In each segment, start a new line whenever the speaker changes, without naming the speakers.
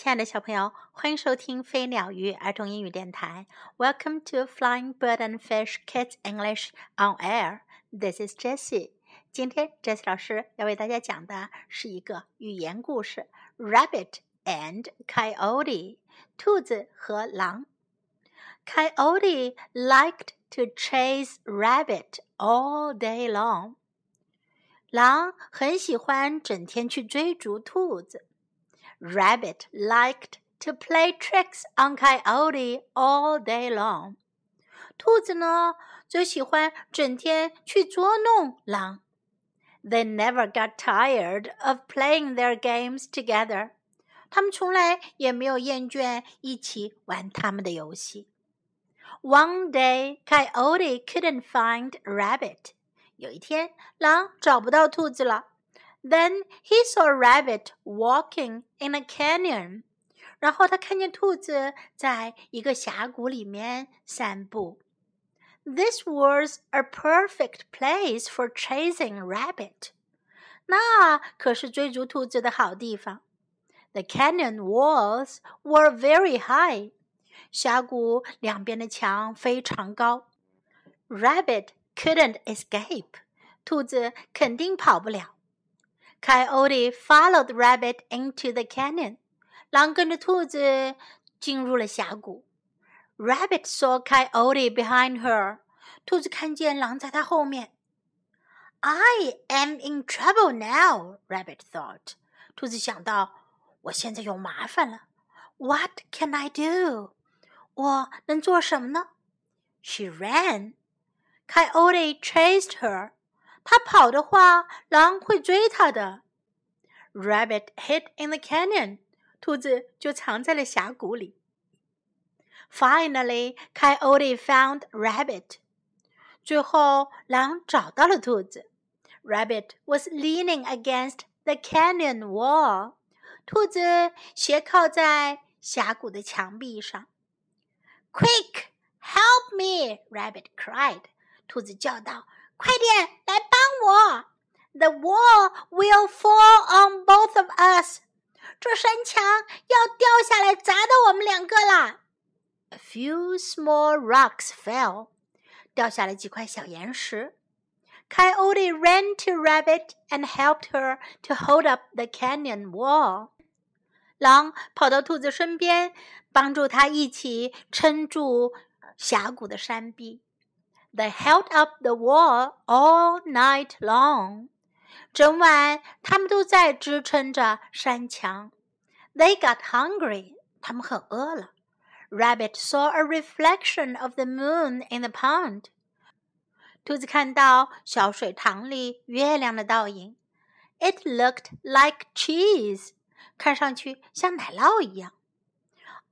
亲爱的小朋友，欢迎收听飞鸟鱼儿童英语电台。Welcome to Flying Bird and Fish Kids English on Air. This is Jessie. 今天 Jessie 老师要为大家讲的是一个语言故事：Rabbit and Coyote，兔子和狼。Coyote liked to chase rabbit all day long. 狼很喜欢整天去追逐兔子。Rabbit liked to play tricks on Coyote all day long. 兔子呢，则喜欢整天去捉弄狼。They never got tired of playing their games together. 他们从来也没有厌倦一起玩他们的游戏。One day, Coyote couldn't find Rabbit. 有一天，狼找不到兔子了。 Then he saw a rabbit walking in a canyon. 然后他看见兔子在一个峡谷里面散步。This was a perfect place for chasing rabbit. 那可是追逐兔子的好地方。The canyon walls were very high. 峡谷两边的墙非常高。Rabbit couldn't escape. 兔子肯定跑不了。 Coyote followed Rabbit into the canyon. 狼跟着兔子进入了峡谷。Rabbit saw Coyote behind her. 兔子看见狼在它后面。I am in trouble now, Rabbit thought. 兔子想到，我现在有麻烦了。What can I do? 我能做什么呢？She ran. Coyote chased her. 她跑的话，狼会追她的。Rabbit hid in the canyon. 兔子就藏在了峡谷里。Finally, Coyote found Rabbit. 最后，狼找到了兔子。Rabbit was leaning against the canyon wall. 兔子斜靠在峡谷的墙壁上。Quick, help me! Rabbit cried. 兔子叫道：“ 快点来帮我！” The wall will fall on both of us. 这山墙要掉下来砸到我们两个啦！A few small rocks fell. 掉下来几块小岩石。Coyote ran to Rabbit and helped her to hold up the canyon wall. 狼跑到兔子身边，帮助它一起撑住峡谷的山壁。 They held up the wall all night long. 整晚，他们都在支撑着山墙。They got hungry. 他们很饿了。Rabbit saw a reflection of the moon in the pond. 兔子看到小水塘里月亮的倒影。It looked like cheese. 看上去像奶酪一样。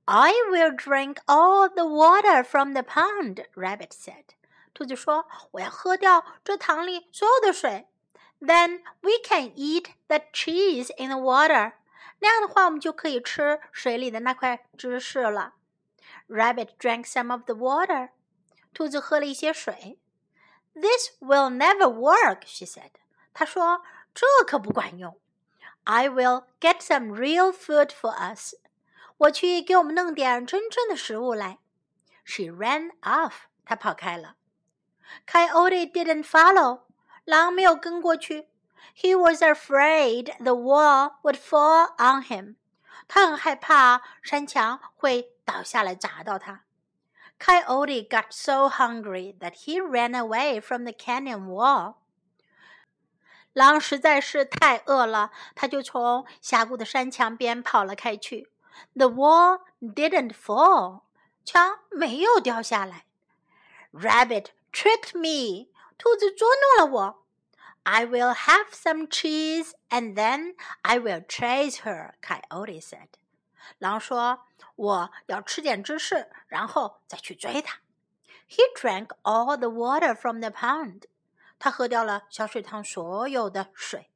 I will drink all the water from the pond, Rabbit said. 兔子说：“我要喝掉这塘里所有的水。”Then we can eat the cheese in the water. 那样的话，我们就可以吃水里的那块芝士了。Rabbit drank some of the water. 兔子喝了一些水。This will never work, she said. 她说：“这可不管用。” I will get some real food for us. 我去给我们弄点真正的食物来。She ran off. 她跑开了。Coyote didn't follow. 狼没有跟过去。He was afraid the wall would fall on him. 他很害怕山墙会倒下来砸到他。Coyote got so hungry that he ran away from the canyon wall. 狼实在是太饿了，他就从峡谷的山墙边跑了开去。The wall didn't fall. 墙没有掉下来。Rabbit tricked me. 兔子捉弄了我。I will have some cheese and then I will chase her, Coyote said. 狼说：“我要吃点芝士，然后再去追它。” He drank all the water from the pond. 他喝掉了小水塘所有的水。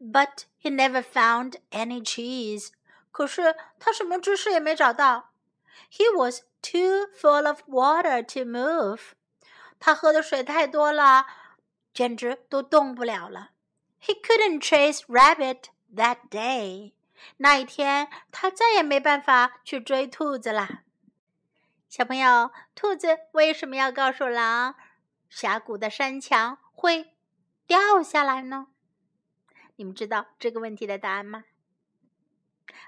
But he never found any cheese. 可是他什么芝士也没找到。He was too full of water to move. 他喝的水太多了。简直都动不了了。He couldn't chase rabbit that day. 那一天，他再也没办法去追兔子啦。小朋友，兔子为什么要告诉狼，峡谷的山墙会掉下来呢？你们知道这个问题的答案吗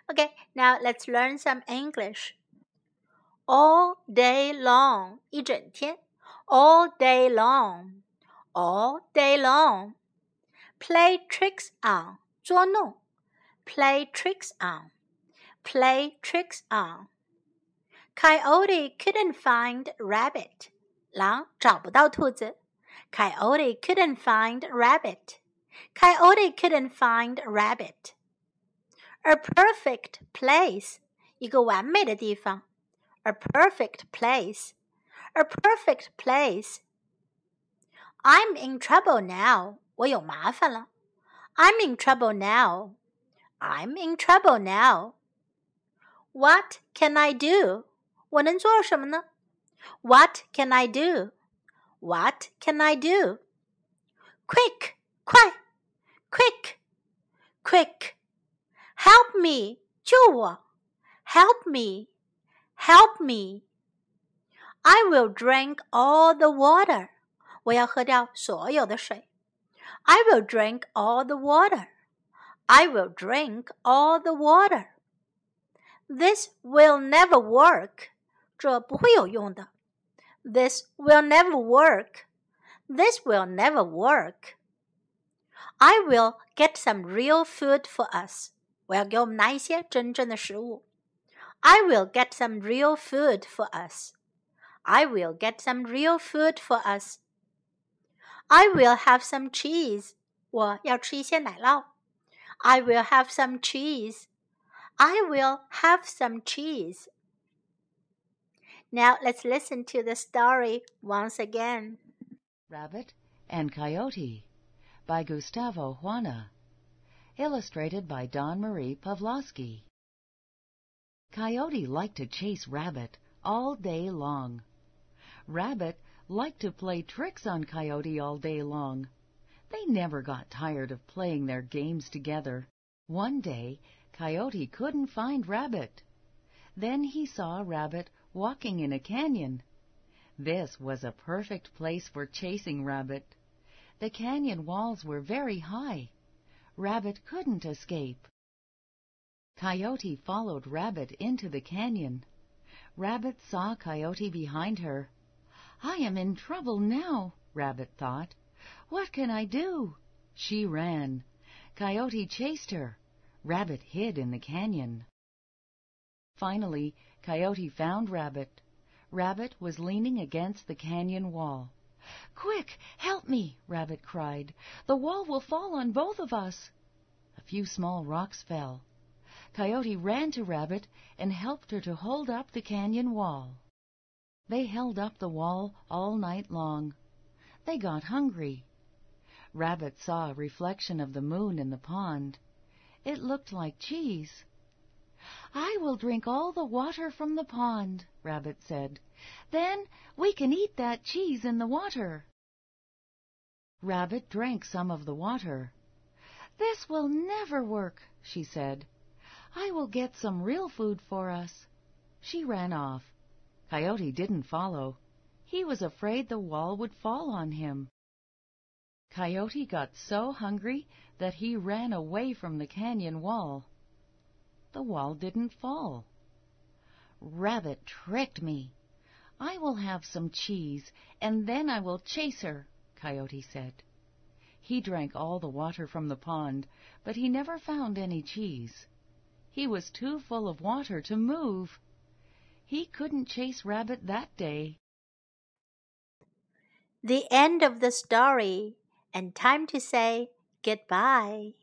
？OK，now let's learn some English. All day long，一整天。All day long, all day long. Play tricks on，捉弄。Play tricks on, play tricks on. Coyote couldn't find rabbit. 狼找不到兔子。Coyote couldn't find rabbit. Coyote couldn't find rabbit. A perfect place. 一个完美的地方。A perfect place. A perfect place. I'm in trouble now. 我有麻烦了。I'm in trouble now. I'm in trouble now. What can I do? 我能做什么呢？What can I do? What can I do? Quick, 快，quick, quick. Help me, 救我，help me, help me. I will drink all the water. 我要喝掉所有的水。I will drink all the water. I will drink all the water. This will never work. 这不会有用的。This will never work. This will never work. I will get some real food for us. 我要给我们拿一些真正的食物。I will get some real food for us. I will get some real food for us. I will have some cheese. 我要吃一些奶酪。I will have some cheese. I will have some cheese. Now let's listen to the story once again.
Rabbit and Coyote by Gustavo Juana. Illustrated by Don Marie Pavlovsky. Coyote liked to chase Rabbit all day long. Rabbit liked to play tricks on Coyote all day long. They never got tired of playing their games together. One day, Coyote couldn't find Rabbit. Then he saw Rabbit walking in a canyon. This was a perfect place for chasing Rabbit. The canyon walls were very high. Rabbit couldn't escape. Coyote followed Rabbit into the canyon. Rabbit saw Coyote behind her. I am in trouble now, Rabbit thought. What can I do? She ran. Coyote chased her. Rabbit hid in the canyon. Finally, Coyote found Rabbit. Rabbit was leaning against the canyon wall. Quick, help me, Rabbit cried. The wall will fall on both of us. A few small rocks fell. Coyote ran to Rabbit and helped her to hold up the canyon wall. They held up the wall all night long. They got hungry. Rabbit saw a reflection of the moon in the pond. It looked like cheese. I will drink all the water from the pond, Rabbit said. Then we can eat that cheese in the water. Rabbit drank some of the water. This will never work, she said. I will get some real food for us. She ran off. Coyote didn't follow. He was afraid the wall would fall on him. Coyote got so hungry that he ran away from the canyon wall the wall didn't fall. Rabbit tricked me. I will have some cheese, and then I will chase her, Coyote said. He drank all the water from the pond, but he never found any cheese. He was too full of water to move. He couldn't chase Rabbit that day.
The end of the story, and time to say goodbye.